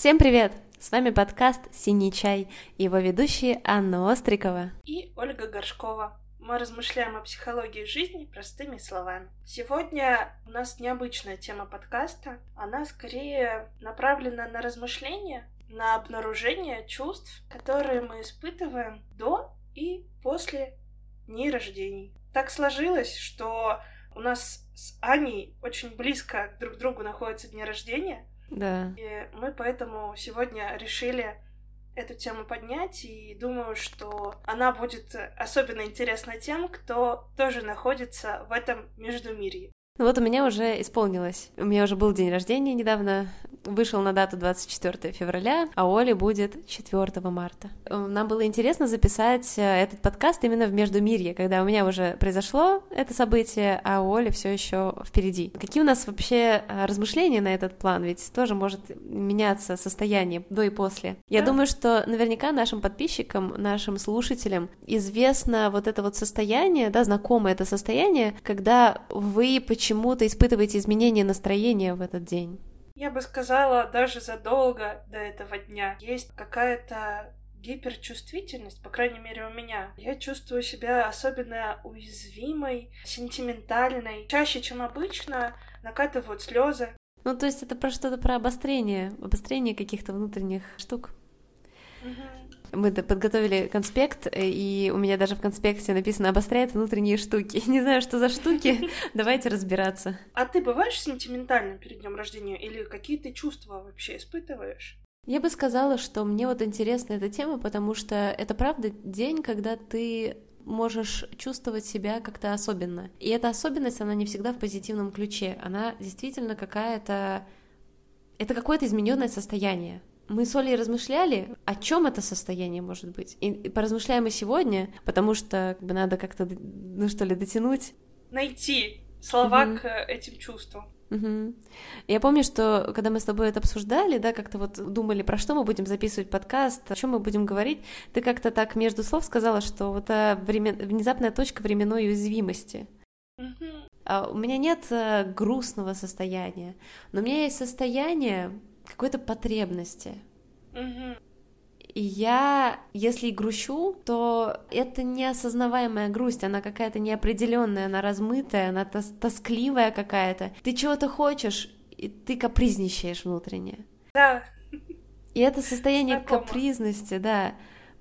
Всем привет! С вами подкаст «Синий чай» и его ведущие Анна Острикова и Ольга Горшкова. Мы размышляем о психологии жизни простыми словами. Сегодня у нас необычная тема подкаста. Она скорее направлена на размышления, на обнаружение чувств, которые мы испытываем до и после дней рождений. Так сложилось, что у нас с Аней очень близко друг к другу находятся дни рождения, да. И мы поэтому сегодня решили эту тему поднять, и думаю, что она будет особенно интересна тем, кто тоже находится в этом междумирье. Ну вот у меня уже исполнилось. У меня уже был день рождения недавно, вышел на дату 24 февраля, а Оли будет 4 марта. Нам было интересно записать э, этот подкаст именно в Междумирье, когда у меня уже произошло это событие, а у Оли все еще впереди. Какие у нас вообще э, размышления на этот план? Ведь тоже может меняться состояние до и после. Я да. думаю, что наверняка нашим подписчикам, нашим слушателям известно вот это вот состояние, да, знакомое это состояние, когда вы почему-то испытываете изменение настроения в этот день. Я бы сказала, даже задолго до этого дня есть какая-то гиперчувствительность, по крайней мере у меня. Я чувствую себя особенно уязвимой, сентиментальной. Чаще, чем обычно, накатывают слезы. Ну, то есть это про что-то про обострение, обострение каких-то внутренних штук. Угу. Мы подготовили конспект, э, и у меня даже в конспекте написано «обостряет внутренние штуки». Не знаю, что за штуки, давайте разбираться. А ты бываешь сентиментальным перед днем рождения или какие ты чувства вообще испытываешь? Я бы сказала, что мне вот интересна эта тема, потому что это правда день, когда ты можешь чувствовать себя как-то особенно. И эта особенность, она не всегда в позитивном ключе. Она действительно какая-то... Это какое-то измененное состояние мы с Олей размышляли, о чем это состояние может быть. И поразмышляем мы сегодня, потому что как бы, надо как-то, ну что ли, дотянуть. Найти слова угу. к этим чувствам. Угу. Я помню, что когда мы с тобой это обсуждали, да, как-то вот думали, про что мы будем записывать подкаст, о чем мы будем говорить, ты как-то так между слов сказала, что вот времен... внезапная точка временной уязвимости. Угу. У меня нет а, грустного состояния, но у меня есть состояние какой-то потребности. Угу. И я, если грущу, то это неосознаваемая грусть, она какая-то неопределенная, она размытая, она тос тоскливая какая-то. Ты чего-то хочешь, и ты капризничаешь внутренне. Да. И это состояние Знакомо. капризности, да,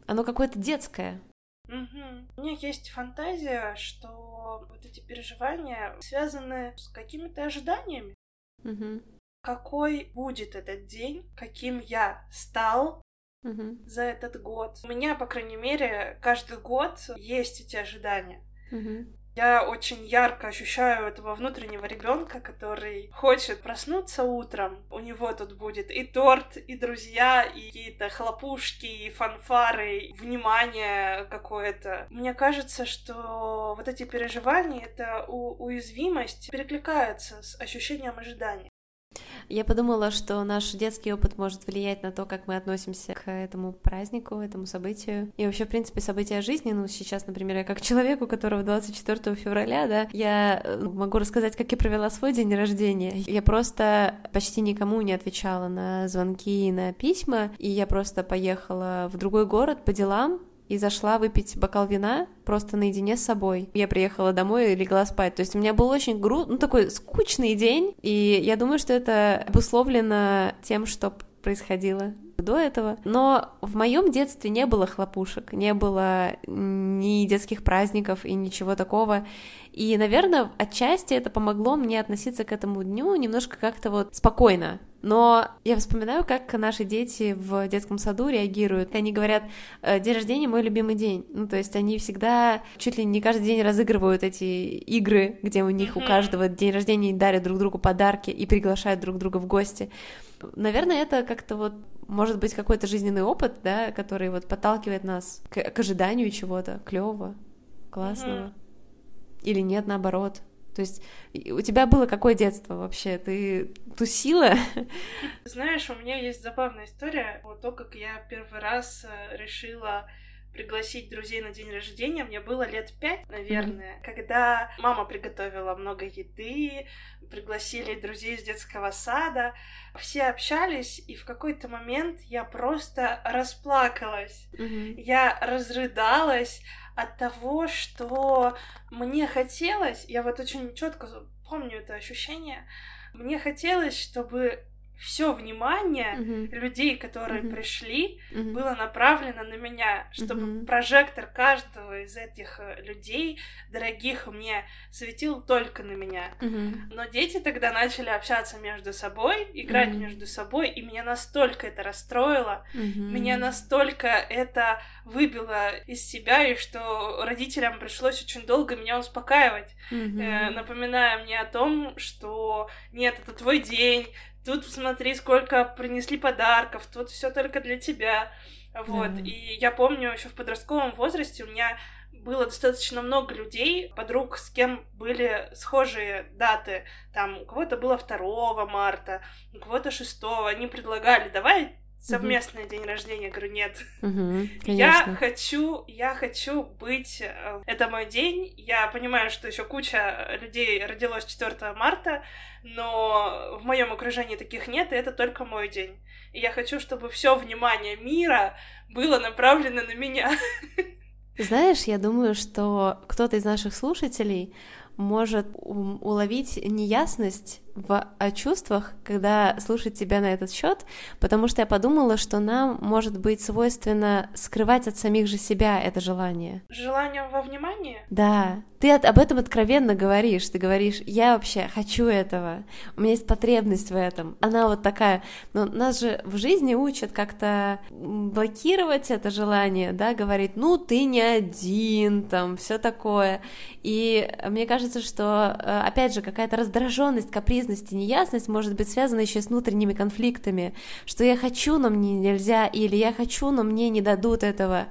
оно какое-то детское. Угу. У меня есть фантазия, что вот эти переживания связаны с какими-то ожиданиями. Угу какой будет этот день, каким я стал угу. за этот год. У меня, по крайней мере, каждый год есть эти ожидания. Угу. Я очень ярко ощущаю этого внутреннего ребенка, который хочет проснуться утром. У него тут будет и торт, и друзья, и какие-то хлопушки, и фанфары, внимание какое-то. Мне кажется, что вот эти переживания, эта уязвимость перекликается с ощущением ожидания. Я подумала, что наш детский опыт может влиять на то, как мы относимся к этому празднику, этому событию. И вообще, в принципе, события жизни. Ну, сейчас, например, я как человек, у которого 24 февраля, да, я э, могу рассказать, как я провела свой день рождения. Я просто почти никому не отвечала на звонки и на письма, и я просто поехала в другой город по делам, и зашла выпить бокал вина просто наедине с собой. Я приехала домой и легла спать. То есть у меня был очень гру... ну, такой скучный день, и я думаю, что это обусловлено тем, что происходило до этого. Но в моем детстве не было хлопушек, не было ни детских праздников и ничего такого. И, наверное, отчасти это помогло мне относиться к этому дню немножко как-то вот спокойно. Но я вспоминаю, как наши дети в детском саду реагируют. Они говорят, «Э, день рождения мой любимый день. Ну, то есть они всегда чуть ли не каждый день разыгрывают эти игры, где у них у каждого день рождения дарят друг другу подарки и приглашают друг друга в гости. Наверное, это как-то вот может быть какой-то жизненный опыт, да, который вот подталкивает нас к, к ожиданию чего-то клевого, классного. Mm-hmm. Или нет, наоборот. То есть у тебя было какое детство вообще? Ты тусила? Знаешь, у меня есть забавная история. Вот то, как я первый раз э, решила пригласить друзей на день рождения. Мне было лет пять, наверное, mm-hmm. когда мама приготовила много еды, пригласили друзей из детского сада. Все общались, и в какой-то момент я просто расплакалась. Mm-hmm. Я разрыдалась от того, что мне хотелось, я вот очень четко помню это ощущение, мне хотелось, чтобы все внимание mm-hmm. людей, которые mm-hmm. пришли, mm-hmm. было направлено на меня, чтобы mm-hmm. прожектор каждого из этих э, людей, дорогих мне, светил только на меня. Mm-hmm. Но дети тогда начали общаться между собой, играть mm-hmm. между собой, и меня настолько это расстроило, mm-hmm. меня настолько это выбило из себя, и что родителям пришлось очень долго меня успокаивать, mm-hmm. э, напоминая мне о том, что нет, это твой день, тут смотри, сколько принесли подарков, тут все только для тебя. Вот. Mm. И я помню, еще в подростковом возрасте у меня было достаточно много людей, подруг, с кем были схожие даты. Там у кого-то было 2 марта, у кого-то 6. Они предлагали, давай совместный угу. день рождения, я говорю, нет. Угу, я хочу, я хочу быть, э, это мой день. Я понимаю, что еще куча людей родилось 4 марта, но в моем окружении таких нет, и это только мой день. И я хочу, чтобы все внимание мира было направлено на меня. Знаешь, я думаю, что кто-то из наших слушателей может уловить неясность в о чувствах, когда слушать тебя на этот счет, потому что я подумала, что нам может быть свойственно скрывать от самих же себя это желание. Желание во внимании? Да. Ты от, об этом откровенно говоришь. Ты говоришь, я вообще хочу этого, у меня есть потребность в этом. Она вот такая. Но нас же в жизни учат как-то блокировать это желание, да, говорить, ну ты не один, там, все такое. И мне кажется, что, э, опять же, какая-то раздраженность, каприз неизвестность и неясность может быть связана еще с внутренними конфликтами, что я хочу, но мне нельзя, или я хочу, но мне не дадут этого.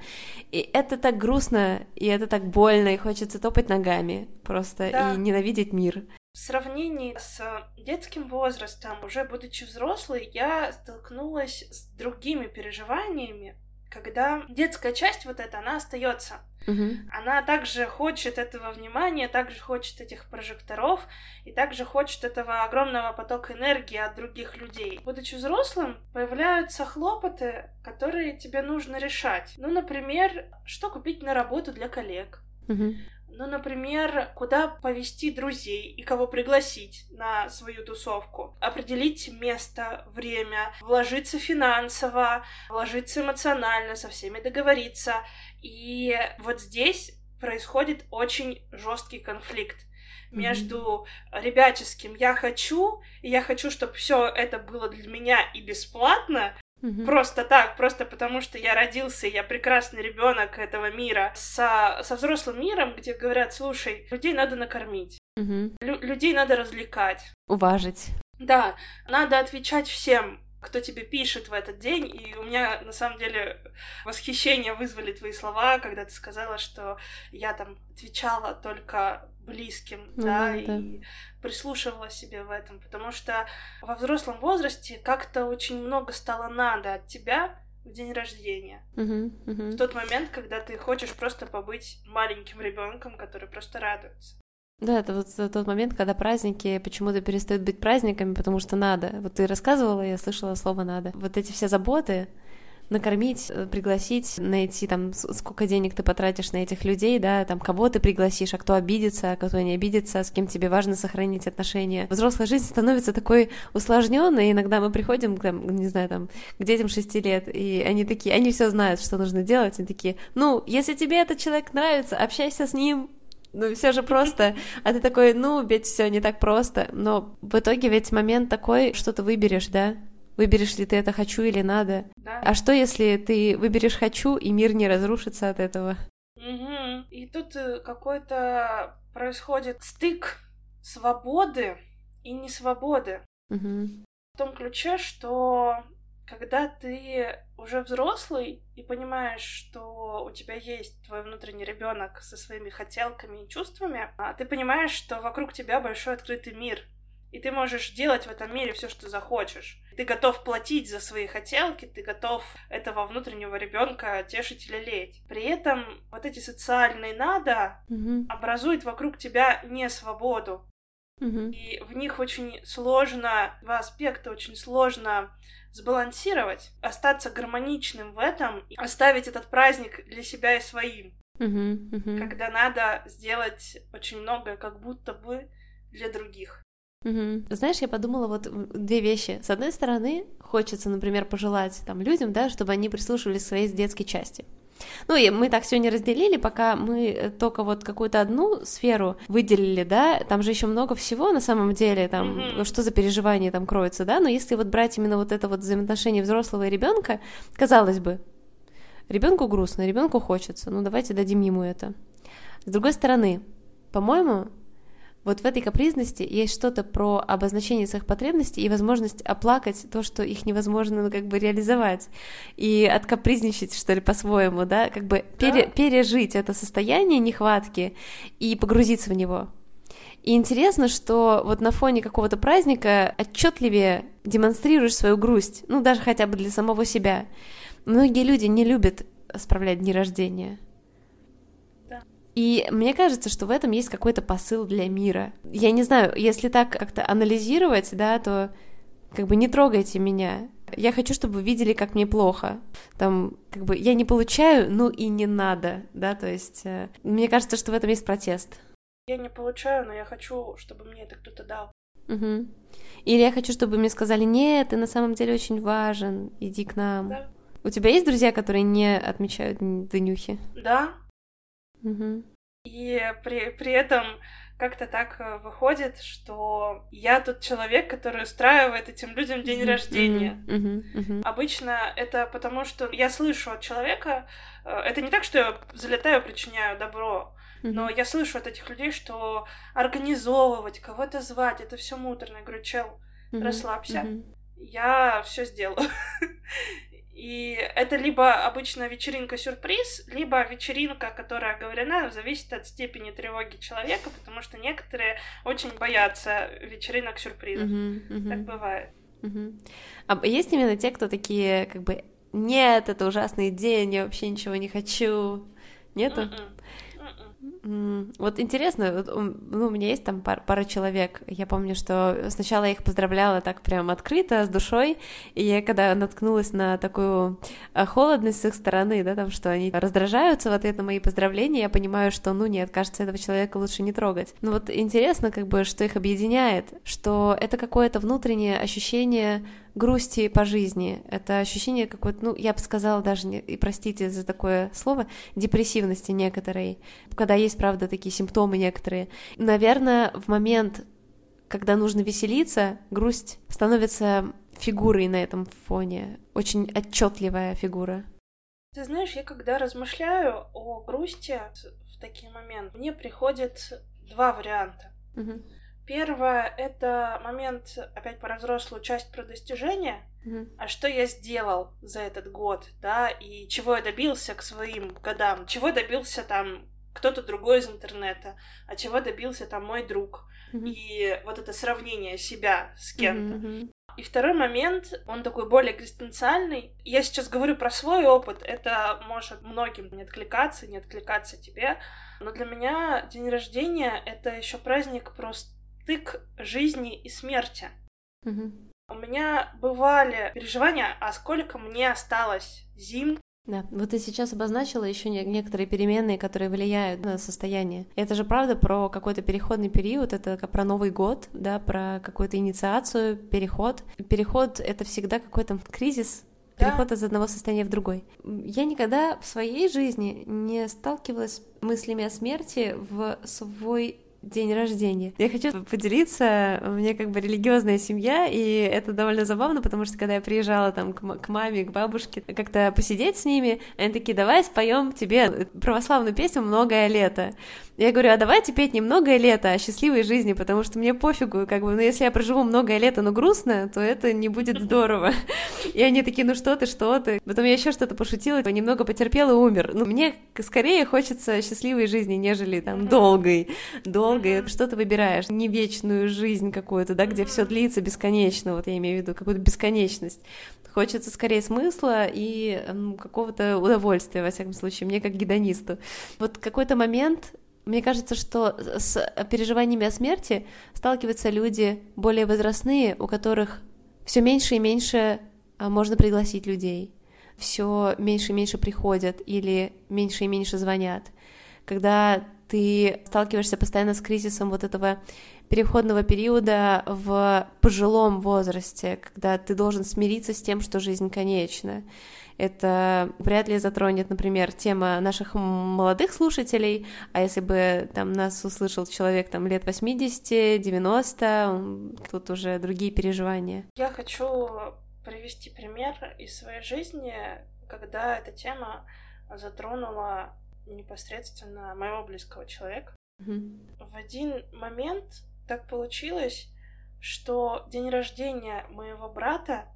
И это так грустно, и это так больно, и хочется топать ногами просто да. и ненавидеть мир. В сравнении с детским возрастом, уже будучи взрослой, я столкнулась с другими переживаниями, когда детская часть вот эта, она остается. Угу. Она также хочет этого внимания, также хочет этих прожекторов и также хочет этого огромного потока энергии от других людей. Будучи взрослым, появляются хлопоты, которые тебе нужно решать. Ну, например, что купить на работу для коллег. Угу. Ну, например, куда повести друзей и кого пригласить на свою тусовку. Определить место, время, вложиться финансово, вложиться эмоционально, со всеми договориться. И вот здесь происходит очень жесткий конфликт между mm-hmm. ребяческим я хочу, и я хочу, чтобы все это было для меня и бесплатно, Угу. Просто так, просто потому что я родился, я прекрасный ребенок этого мира, со, со взрослым миром, где говорят, слушай, людей надо накормить, угу. лю- людей надо развлекать. Уважить. Да, надо отвечать всем, кто тебе пишет в этот день, и у меня на самом деле восхищение вызвали твои слова, когда ты сказала, что я там отвечала только близким, ну, да, да, и прислушивала себе в этом, потому что во взрослом возрасте как-то очень много стало надо от тебя в день рождения. Uh-huh, uh-huh. В тот момент, когда ты хочешь просто побыть маленьким ребенком, который просто радуется. Да, это вот тот момент, когда праздники почему-то перестают быть праздниками, потому что надо. Вот ты рассказывала, я слышала слово надо. Вот эти все заботы, накормить, э, пригласить, найти там, сколько денег ты потратишь на этих людей, да, там, кого ты пригласишь, а кто обидится, а кто не обидится, с кем тебе важно сохранить отношения. Взрослая жизнь становится такой усложненной, иногда мы приходим, там, не знаю, там, к детям шести лет, и они такие, они все знают, что нужно делать, они такие, ну, если тебе этот человек нравится, общайся с ним, ну, все же просто. А ты такой, ну, ведь все не так просто. Но в итоге ведь момент такой, что ты выберешь, да? Выберешь ли ты это хочу или надо? Да. А что, если ты выберешь хочу, и мир не разрушится от этого? Угу. И тут э, какой-то происходит стык свободы и несвободы. Угу. В том ключе, что когда ты уже взрослый и понимаешь, что у тебя есть твой внутренний ребенок со своими хотелками и чувствами, а ты понимаешь, что вокруг тебя большой открытый мир, И ты можешь делать в этом мире все, что захочешь. Ты готов платить за свои хотелки, ты готов этого внутреннего ребенка тешить или лелеять. При этом вот эти социальные надо Мгм. образуют вокруг тебя не свободу. Мгм. И в них очень сложно, два аспекта очень сложно сбалансировать, остаться гармоничным в этом, и оставить этот праздник для себя и своим, Мгм. Мгм. когда надо сделать очень многое как будто бы для других. Мгм. Знаешь, я подумала вот две вещи. С одной стороны, хочется, например, пожелать там людям, да, чтобы они прислушивались к своей детской части. Ну, и мы так сегодня разделили, пока мы э, только вот какую-то одну сферу выделили, да, там же еще много всего на самом деле, там, Мгм. что за переживания там кроется, да, но если вот брать именно вот это вот взаимоотношение взрослого и ребенка, казалось бы, ребенку грустно, ребенку хочется, ну давайте дадим ему это. С другой стороны, по-моему, вот в этой капризности есть что-то про обозначение своих потребностей и возможность оплакать то, что их невозможно, ну, как бы реализовать, и откапризничать, что ли, по-своему, да, как бы пере- Да. пережить это состояние нехватки и погрузиться в него. И интересно, что вот на фоне какого-то праздника отчетливее демонстрируешь свою грусть, ну, даже хотя бы для самого себя. Многие люди не любят справлять дни рождения. И мне кажется, что в этом есть какой-то посыл для мира. Я не знаю, если так как-то анализировать, да, то как бы не трогайте меня. Я хочу, чтобы вы видели, как мне плохо. Там, как бы, я не получаю, ну и не надо, да, то есть, э, мне кажется, что в этом есть протест. Я не получаю, но я хочу, чтобы мне это кто-то дал. Мгм. Или я хочу, чтобы мне сказали, нет, ты на самом деле очень важен, иди к нам. Да. У тебя есть друзья, которые не отмечают днюхи? Да, Мгм. И при, при этом как-то так э, выходит, что я тот человек, который устраивает этим людям день Мгм. рождения. Мгм. Мгм. Обычно это потому, что я слышу от человека, э, это не так, что я залетаю, причиняю добро, но Мгм. я слышу от этих людей, что организовывать, кого-то звать, это все муторно. Я говорю, чел, Мгм. расслабься. Мгм. я все сделаю. И это либо обычно вечеринка-сюрприз, либо вечеринка, которая оговорена, зависит от степени тревоги человека, потому что некоторые очень боятся вечеринок-сюрпризов. Мгм. Мгм. Так бывает. Мгм. А есть именно те, кто такие, как бы, нет, это ужасный день, я вообще ничего не хочу. Нету? Мгм. Вот интересно, ну, у меня есть там пар- пара человек. Я помню, что сначала я их поздравляла так прям открыто, с душой, и я когда наткнулась на такую а, холодность с их стороны, да, там, что они раздражаются в ответ на мои поздравления, я понимаю, что, ну нет, кажется, этого человека лучше не трогать. Ну вот интересно, как бы, что их объединяет, что это какое-то внутреннее ощущение грусти по жизни, это ощущение какой-то, ну, я бы сказала даже, не- и простите за такое слово, депрессивности некоторой, когда есть, правда, такие симптомы некоторые. Наверное, в момент, когда нужно веселиться, грусть становится фигурой на этом фоне, очень отчетливая фигура. Ты знаешь, я когда размышляю о грусти в такие моменты, мне приходит два варианта. Мгм. Первое — это момент, опять про взрослую часть про достижения, Мгм. а что я сделал за этот год, да, и чего я добился к своим годам, чего добился там кто-то другой из интернета, а чего добился там мой друг. Мгм. И вот это сравнение себя с кем-то. Мгм. И второй момент, он такой более экзистенциальный. Я сейчас говорю про свой опыт, это может многим не откликаться, не откликаться тебе, но для меня день рождения — это еще праздник про стык жизни и смерти. Мгм. У меня бывали переживания, а сколько мне осталось зим. Да, вот ты сейчас обозначила еще некоторые переменные, которые влияют на состояние. Это же правда про какой-то переходный период, это про Новый год, да, про какую-то инициацию, переход. Переход — это всегда какой-то кризис, Да. переход из одного состояния в другой. Я никогда в своей жизни не сталкивалась с мыслями о смерти в свой день рождения. Я хочу поделиться, у меня как бы религиозная семья, и это довольно забавно, потому что когда я приезжала там к, м- к маме, к бабушке, как-то посидеть с ними, они такие, давай споем тебе православную песню «Многое лето». Я говорю, а давайте петь не «Многое лето», а «Счастливой жизни», потому что мне пофигу, как бы, ну если я проживу многое лето, но грустно, то это не будет здорово. И они такие, ну что ты, что ты. Потом я еще что-то пошутила, немного потерпел и умер. Ну, мне скорее хочется счастливой жизни, нежели там долгой, долгой долго, и что ты выбираешь? Не вечную жизнь какую-то, да, где все длится бесконечно, вот я имею в виду какую-то бесконечность. Хочется скорее смысла и какого-то удовольствия, во всяком случае, мне как гедонисту. Вот какой-то момент мне кажется, что с переживаниями о смерти сталкиваются люди более возрастные, у которых все меньше и меньше а, можно пригласить людей, все меньше и меньше приходят или меньше и меньше звонят. Когда ты сталкиваешься постоянно с кризисом вот этого переходного периода в пожилом возрасте, когда ты должен смириться с тем, что жизнь конечна. Это вряд ли затронет, например, тема наших молодых слушателей, а если бы там нас услышал человек там лет 80-90, тут уже другие переживания. Я хочу привести пример из своей жизни, когда эта тема затронула непосредственно моего близкого человека. Mm-hmm. В один момент так получилось, что день рождения моего брата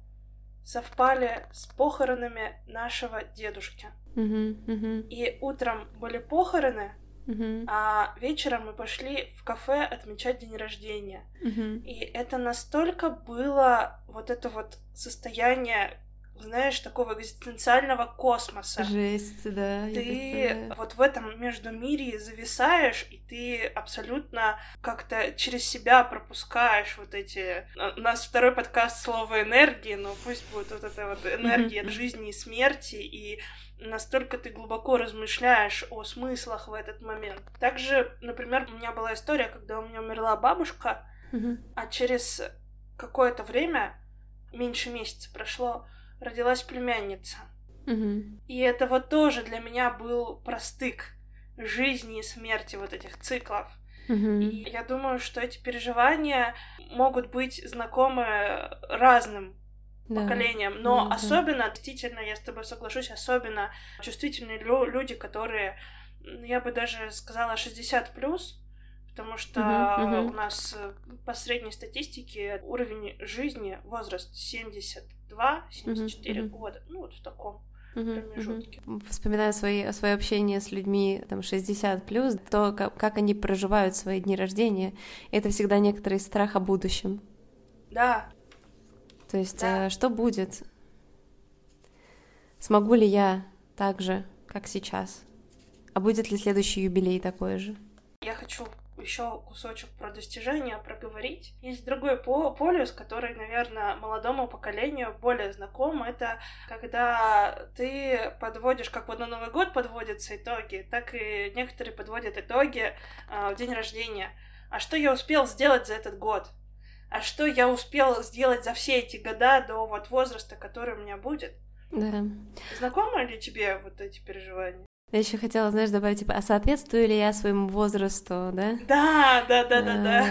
совпали с похоронами нашего дедушки. Uh-huh, uh-huh. И утром были похороны, uh-huh. а вечером мы пошли в кафе отмечать день рождения. Uh-huh. И это настолько было вот это вот состояние знаешь, такого экзистенциального космоса. Жесть, да. Ты вот в этом между мире зависаешь, и ты абсолютно как-то через себя пропускаешь вот эти... У нас второй подкаст слова энергии, но пусть будет вот эта вот энергия жизни и смерти, и настолько ты глубоко размышляешь о смыслах в этот момент. Также, например, у меня была история, когда у меня умерла бабушка, а через какое-то время, меньше месяца прошло, родилась племянница. Угу. И это вот тоже для меня был простык жизни и смерти вот этих циклов. Угу. И я думаю, что эти переживания могут быть знакомы разным да. поколениям, но да, особенно, действительно, я с тобой соглашусь, особенно чувствительные лю- люди, которые, я бы даже сказала, 60 плюс, потому что uh-huh, uh-huh. у нас э, по средней статистике уровень жизни, возраст 72-74 uh-huh, года, ну вот в таком промежутке. Вспоминаю свои, свое общение с людьми там 60 плюс, то, как, как они проживают свои дни рождения, это всегда некоторый страх о будущем. Да. То есть, да. э, что будет? Смогу ли я так же, как сейчас? А будет ли следующий юбилей такой же? Я хочу еще кусочек про достижения проговорить. Есть другой полюс, который, наверное, молодому поколению более знаком. Это когда ты подводишь, как вот на Новый год подводятся итоги, так и некоторые подводят итоги э, в день рождения. А что я успел сделать за этот год? А что я успел сделать за все эти года до вот возраста, который у меня будет? Да. Знакомы ли тебе вот эти переживания? Я еще хотела, знаешь, добавить, типа, а соответствую ли я своему возрасту, да? Да, да, да, да, да.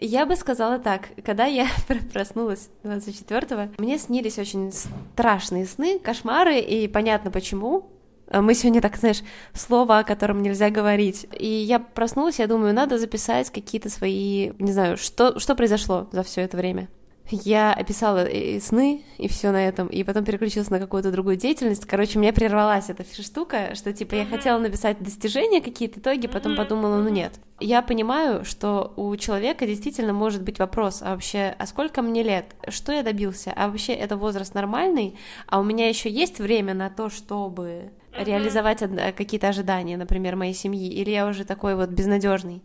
Я бы сказала так, когда я проснулась 24-го, мне снились очень страшные сны, кошмары, и понятно почему. Мы сегодня, так знаешь, слово, о котором нельзя говорить. И я проснулась, я думаю, надо записать какие-то свои, не знаю, что, что произошло за все это время я описала и сны, и все на этом, и потом переключилась на какую-то другую деятельность. Короче, у меня прервалась эта штука, что типа я хотела написать достижения, какие-то итоги, потом подумала, ну нет. Я понимаю, что у человека действительно может быть вопрос, а вообще, а сколько мне лет? Что я добился? А вообще это возраст нормальный? А у меня еще есть время на то, чтобы реализовать какие-то ожидания, например, моей семьи? Или я уже такой вот безнадежный?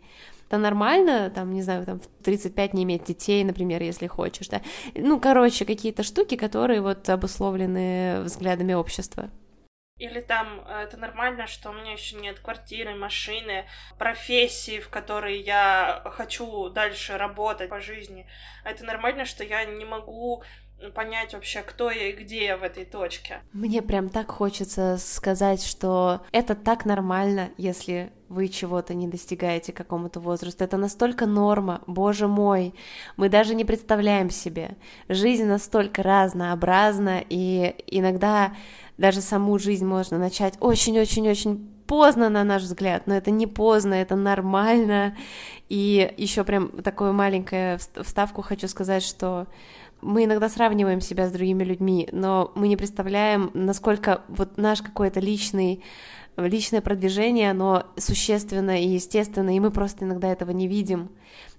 Это нормально, там, не знаю, там, в 35 не иметь детей, например, если хочешь, да. Ну, короче, какие-то штуки, которые вот обусловлены взглядами общества. Или там э, это нормально, что у меня еще нет квартиры, машины, профессии, в которой я хочу дальше работать по жизни. Это нормально, что я не могу понять вообще, кто я и где я в этой точке. Мне прям так хочется сказать, что это так нормально, если вы чего-то не достигаете какому-то возрасту. Это настолько норма, боже мой. Мы даже не представляем себе. Жизнь настолько разнообразна, и иногда даже саму жизнь можно начать очень-очень-очень поздно, на наш взгляд, но это не поздно, это нормально. И еще прям такую маленькую вставку хочу сказать, что мы иногда сравниваем себя с другими людьми, но мы не представляем, насколько вот наш какой-то личный личное продвижение, оно существенно и естественно, и мы просто иногда этого не видим.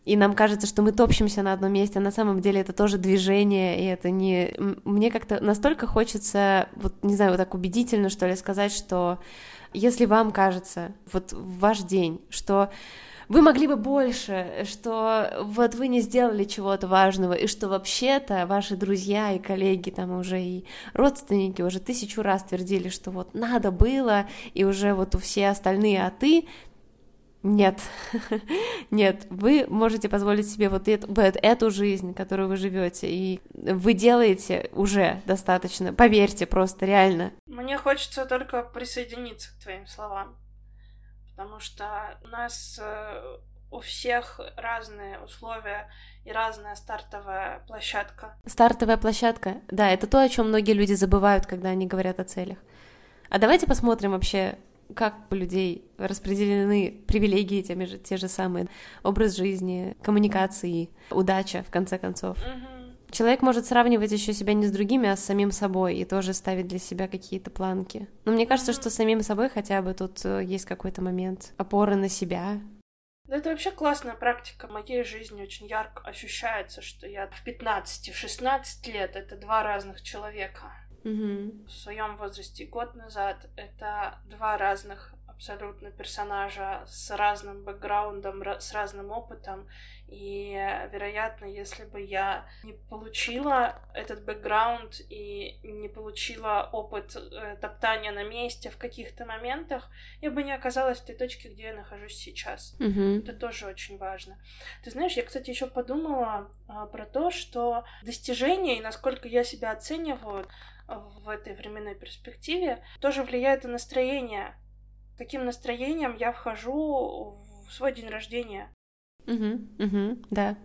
И нам кажется, что мы топчемся на одном месте, а на самом деле это тоже движение, и это не... Мне как-то настолько хочется, вот, не знаю, вот так убедительно, что ли, сказать, что если вам кажется, вот в ваш день, что вы могли бы больше, что вот вы не сделали чего-то важного, и что вообще-то ваши друзья и коллеги, там уже и родственники уже тысячу раз твердили, что вот надо было, и уже вот у все остальные, а ты нет, нет, вы можете позволить себе вот эту, вот эту жизнь, которую вы живете, и вы делаете уже достаточно, поверьте просто, реально. Мне хочется только присоединиться к твоим словам потому что у нас э, у всех разные условия и разная стартовая площадка. Стартовая площадка, да, это то, о чем многие люди забывают, когда они говорят о целях. А давайте посмотрим вообще, как у людей распределены привилегии, те же, те же самые, образ жизни, коммуникации, удача, в конце концов. Угу. Человек может сравнивать еще себя не с другими, а с самим собой и тоже ставить для себя какие-то планки. Но мне кажется, что с самим собой хотя бы тут э, есть какой-то момент опоры на себя. Да это вообще классная практика. В моей жизни очень ярко ощущается, что я в 15, в 16 лет это два разных человека. Угу. В своем возрасте год назад это два разных абсолютно персонажа с разным бэкграундом, с разным опытом. И, вероятно, если бы я не получила этот бэкграунд и не получила опыт э, топтания на месте в каких-то моментах, я бы не оказалась в той точке, где я нахожусь сейчас. Mm-hmm. Это тоже очень важно. Ты знаешь, я, кстати, еще подумала а, про то, что достижения и насколько я себя оцениваю в этой временной перспективе тоже влияет на настроение каким настроением я вхожу в свой день рождения. Угу, угу, да.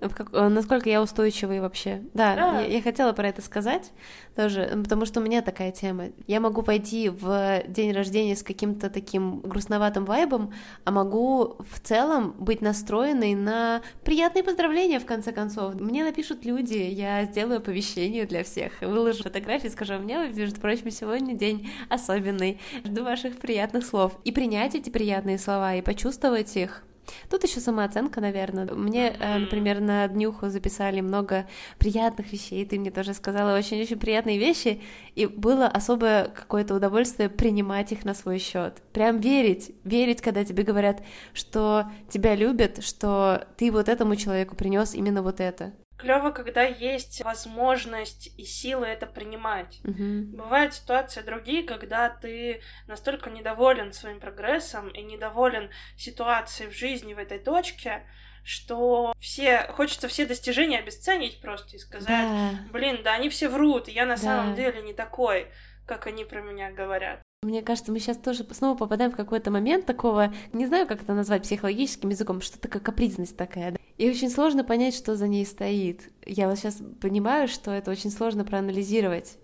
Как, э, насколько я устойчивый вообще. Да. Я, я хотела про это сказать тоже, потому что у меня такая тема. Я могу пойти в день рождения с каким-то таким грустноватым вайбом, а могу в целом быть настроенной на приятные поздравления, в конце концов. Мне напишут люди, я сделаю оповещение для всех, выложу фотографии, скажу, у меня, между прочим, сегодня день особенный, жду ваших приятных слов. И принять эти приятные слова, и почувствовать их, Тут еще самооценка, наверное. Мне, э, например, на днюху записали много приятных вещей, ты мне тоже сказала очень-очень приятные вещи, и было особое какое-то удовольствие принимать их на свой счет. Прям верить, верить, когда тебе говорят, что тебя любят, что ты вот этому человеку принес именно вот это клево, когда есть возможность и силы это принимать. Угу. Бывают ситуации другие, когда ты настолько недоволен своим прогрессом и недоволен ситуацией в жизни в этой точке, что все хочется все достижения обесценить просто и сказать, да. блин, да они все врут, и я на да. самом деле не такой, как они про меня говорят. Мне кажется, мы сейчас тоже снова попадаем в какой-то момент такого, не знаю, как это назвать психологическим языком, что-то как капризность такая. Да? И очень сложно понять, что за ней стоит. Я вот сейчас понимаю, что это очень сложно проанализировать.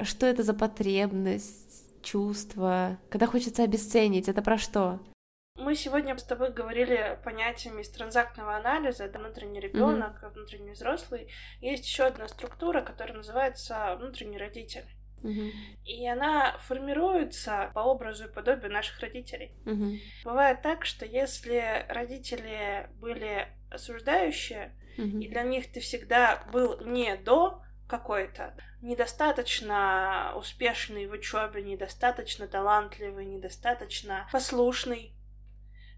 Что это за потребность, чувство, когда хочется обесценить, это про что? Мы сегодня с тобой говорили понятиями из транзактного анализа, это внутренний ребенок, mm-hmm. внутренний взрослый. Есть еще одна структура, которая называется внутренний родитель. Угу. И она формируется по образу и подобию наших родителей. Угу. Бывает так, что если родители были осуждающие, угу. и для них ты всегда был не до какой-то, недостаточно успешный в учебе, недостаточно талантливый, недостаточно послушный,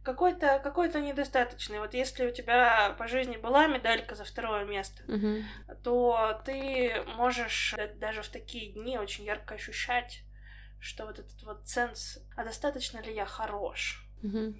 какой-то какой-то недостаточный. Вот если у тебя по жизни была медалька за второе место, угу. то ты можешь даже в такие дни очень ярко ощущать, что вот этот вот сенс, а достаточно ли я хорош? Угу.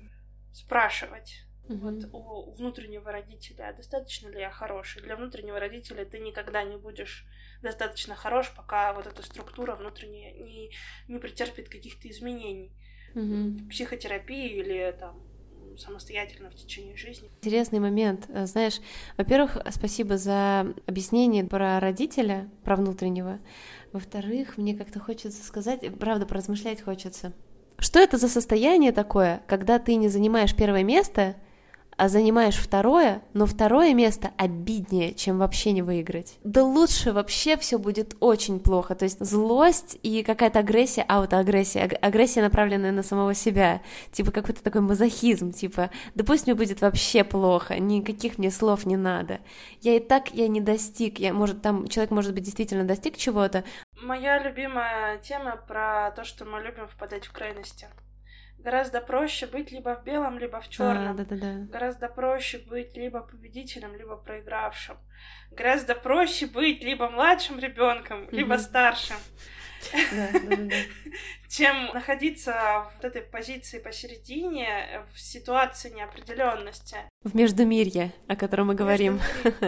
Спрашивать. Угу. Вот у внутреннего родителя, а достаточно ли я хороший? Для внутреннего родителя ты никогда не будешь достаточно хорош, пока вот эта структура внутренняя не, не претерпит каких-то изменений угу. в психотерапии или там самостоятельно в течение жизни. Интересный момент. Э, знаешь, во-первых, спасибо за объяснение про родителя, про внутреннего. Во-вторых, мне как-то хочется сказать, правда, поразмышлять хочется Что это за состояние такое, когда ты не занимаешь первое место, а занимаешь второе, но второе место обиднее, чем вообще не выиграть. Да лучше вообще все будет очень плохо. То есть злость и какая-то агрессия, аутоагрессия, агрессия, направленная на самого себя. Типа какой-то такой мазохизм, типа, да пусть мне будет вообще плохо, никаких мне слов не надо. Я и так, я не достиг, я, может, там человек, может быть, действительно достиг чего-то. Моя любимая тема про то, что мы любим впадать в крайности. Гораздо проще быть либо в белом, либо в черном. А, да, да, да. Гораздо проще быть либо победителем, либо проигравшим. Гораздо проще быть либо младшим ребенком, либо старшим. чем находиться в этой позиции посередине, в ситуации неопределенности. В междумирье, о котором мы говорим.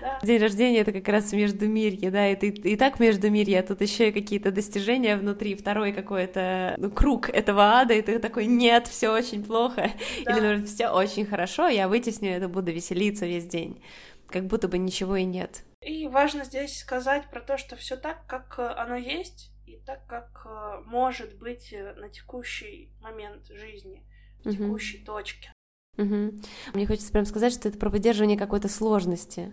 Да. День рождения это как раз междумирье, да, и ты и так междумирье, а тут еще и какие-то достижения внутри, второй какой-то ну, круг этого ада, и ты такой, нет, все очень плохо, да. или, наверное, все очень хорошо, я вытесню это, буду веселиться весь день, как будто бы ничего и нет. И важно здесь сказать про то, что все так, как э, оно есть, и так, как э, может быть э, на текущий момент жизни, в текущей точке. Угу. Мне хочется прям сказать, что это про выдерживание какой-то сложности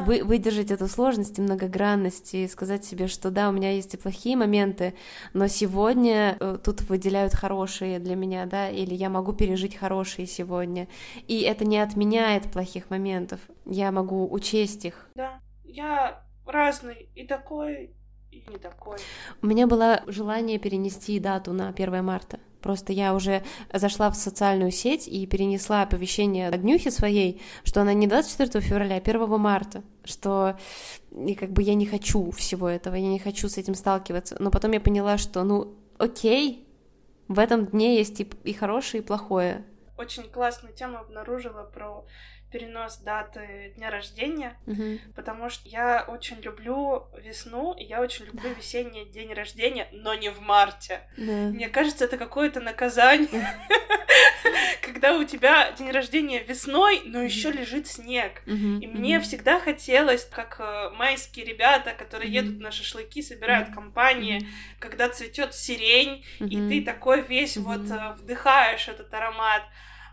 вы, выдержать эту сложность и многогранность и сказать себе, что да, у меня есть и плохие моменты, но сегодня э, тут выделяют хорошие для меня, да, или я могу пережить хорошие сегодня. И это не отменяет плохих моментов. Я могу учесть их. Да, я разный и такой, и не такой. У меня было желание перенести дату на 1 марта. Просто я уже зашла в социальную сеть и перенесла оповещение от Днюхи своей, что она не 24 февраля, а 1 марта, что и как бы я не хочу всего этого, я не хочу с этим сталкиваться. Но потом я поняла, что ну окей, в этом дне есть и, и хорошее, и плохое. Очень классную тему обнаружила про перенос даты дня рождения, угу. потому что я очень люблю весну, и я очень люблю да. весенний день рождения, но не в марте. Да. Мне кажется, это какое-то наказание, когда у тебя день рождения весной, но еще лежит снег. И мне всегда хотелось, как э, майские ребята, которые едут на шашлыки, собирают компании, когда цветет сирень, и ты такой весь вот э, вдыхаешь этот аромат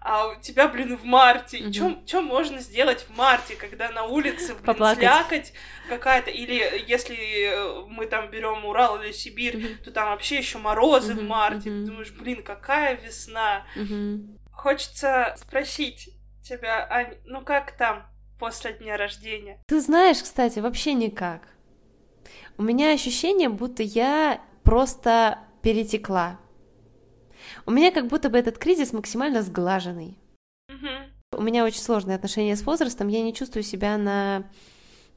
а у тебя, блин, в марте. Mm-hmm. Что можно сделать в марте, когда на улице, блин, Поплакать. слякоть какая-то, или если э, мы там берем Урал или Сибирь, mm-hmm. то там вообще еще морозы mm-hmm. в марте. Mm-hmm. Ты думаешь, блин, какая весна. Mm-hmm. Хочется спросить тебя, Ань, ну как там после дня рождения? Ты знаешь, кстати, вообще никак. У меня ощущение, будто я просто перетекла у меня как будто бы этот кризис максимально сглаженный. Угу. У меня очень сложные отношения с возрастом, я не чувствую себя на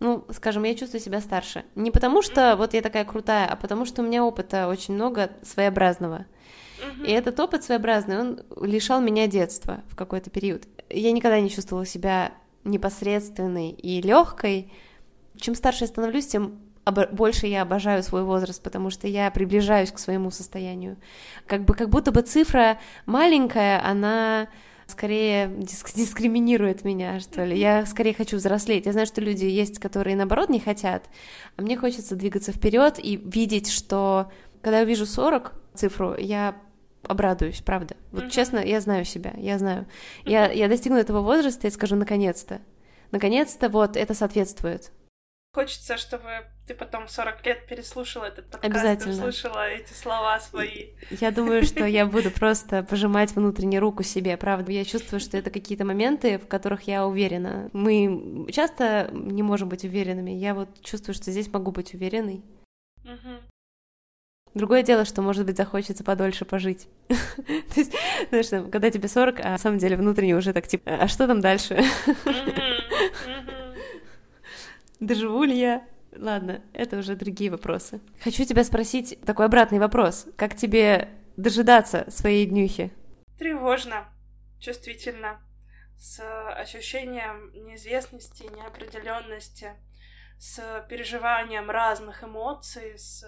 ну, скажем, я чувствую себя старше. Не потому что вот я такая крутая, а потому что у меня опыта очень много своеобразного. И этот опыт своеобразный, он лишал меня детства в какой-то период. Я никогда не чувствовала себя непосредственной и легкой. Чем старше я становлюсь, тем больше я обожаю свой возраст, потому что я приближаюсь к своему состоянию. Как бы как будто бы цифра маленькая, она скорее диск дискриминирует меня, что ли. Я скорее хочу взрослеть. Я знаю, что люди есть, которые наоборот не хотят, а мне хочется двигаться вперед и видеть, что когда я вижу 40 цифру, я обрадуюсь, правда. Вот mm-hmm. честно, я знаю себя, я знаю. Mm-hmm. Я, я достигну этого возраста и скажу, наконец-то. Наконец-то вот это соответствует. Хочется, чтобы ты потом в 40 лет переслушала этот подкаст Обязательно. и услышала эти слова свои. Я думаю, что я буду просто пожимать внутренне руку себе, правда. Я чувствую, что это какие-то моменты, в которых я уверена. Мы часто не можем быть уверенными. Я вот чувствую, что здесь могу быть уверенной. Угу. Другое дело, что, может быть, захочется подольше пожить. То есть, знаешь, когда тебе 40, а на самом деле внутренне уже так, типа, а что там дальше? Доживу ли я? Ладно, это уже другие вопросы. Хочу тебя спросить такой обратный вопрос. Как тебе дожидаться своей днюхи? Тревожно, чувствительно, с ощущением неизвестности, неопределенности, с переживанием разных эмоций, с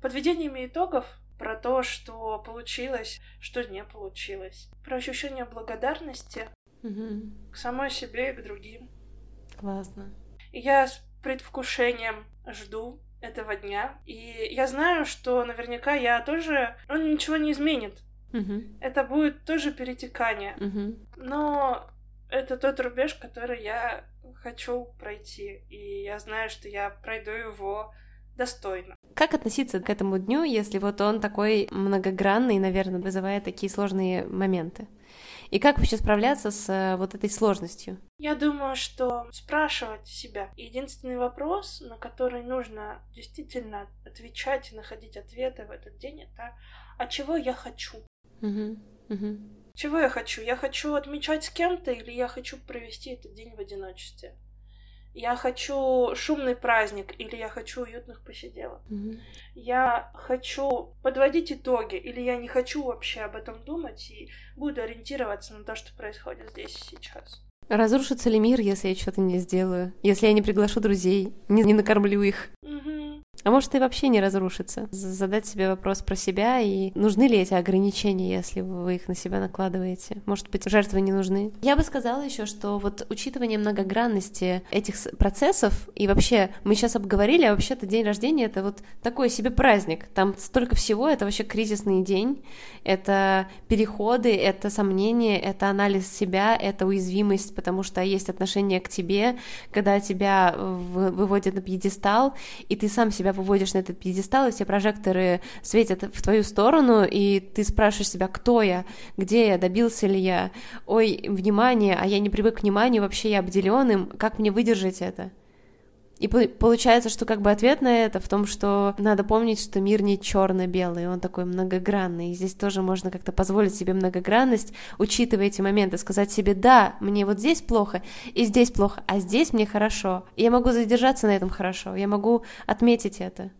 подведениями итогов про то, что получилось, что не получилось, про ощущение благодарности угу. к самой себе и к другим. Классно. Я с предвкушением жду этого дня. И я знаю, что наверняка я тоже... Он ничего не изменит. Угу. Это будет тоже перетекание. Угу. Но это тот рубеж, который я хочу пройти. И я знаю, что я пройду его достойно. Как относиться к этому дню, если вот он такой многогранный, наверное, вызывает такие сложные моменты? И как вообще справляться с э, вот этой сложностью? Я думаю, что спрашивать себя. Единственный вопрос, на который нужно действительно отвечать и находить ответы в этот день, это «А чего я хочу?» Угу. Угу. Чего я хочу? Я хочу отмечать с кем-то или я хочу провести этот день в одиночестве? Я хочу шумный праздник или я хочу уютных посиделок. Угу. Я хочу подводить итоги или я не хочу вообще об этом думать и буду ориентироваться на то, что происходит здесь и сейчас. Разрушится ли мир, если я что-то не сделаю? Если я не приглашу друзей, не, не накормлю их? Угу. А может и вообще не разрушится? Задать себе вопрос про себя и нужны ли эти ограничения, если вы их на себя накладываете? Может быть, жертвы не нужны? Я бы сказала еще, что вот учитывание многогранности этих процессов и вообще мы сейчас обговорили, а вообще-то день рождения это вот такой себе праздник. Там столько всего, это вообще кризисный день, это переходы, это сомнения, это анализ себя, это уязвимость, потому что есть отношение к тебе, когда тебя выводят на пьедестал, и ты сам себя выводишь на этот пьедестал, и все прожекторы светят в твою сторону, и ты спрашиваешь себя, кто я, где я, добился ли я, ой, внимание, а я не привык к вниманию, вообще я обделен им, как мне выдержать это? И получается, что как бы ответ на это в том, что надо помнить, что мир не черно-белый, он такой многогранный. И здесь тоже можно как-то позволить себе многогранность, учитывая эти моменты, сказать себе, да, мне вот здесь плохо, и здесь плохо, а здесь мне хорошо. И я могу задержаться на этом хорошо, я могу отметить это.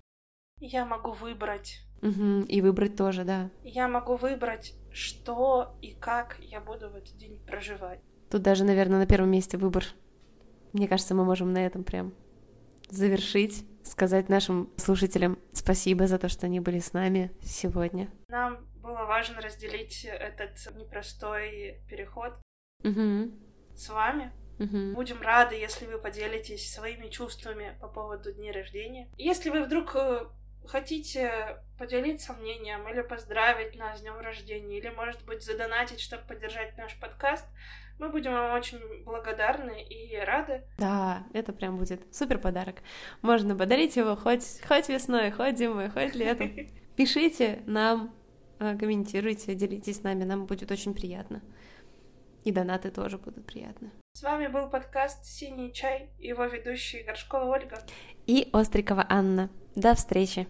Я могу выбрать. Угу, и выбрать тоже, да. Я могу выбрать, что и как я буду в этот день проживать. Тут даже, наверное, на первом месте выбор. Мне кажется, мы можем на этом прям завершить, сказать нашим слушателям спасибо за то, что они были с нами сегодня. Нам было важно разделить этот непростой переход угу. с вами. Угу. Будем рады, если вы поделитесь своими чувствами по поводу дня рождения. Если вы вдруг э, хотите поделиться мнением или поздравить нас с днем рождения, или, может быть, задонатить, чтобы поддержать наш подкаст, мы будем вам очень благодарны и рады. Да, это прям будет супер подарок. Можно подарить его хоть, хоть весной, хоть зимой, хоть летом. Пишите нам, э, комментируйте, делитесь с нами, нам будет очень приятно. И донаты тоже будут приятны. С вами был подкаст «Синий чай» его ведущие Горшкова Ольга и Острикова Анна. До встречи!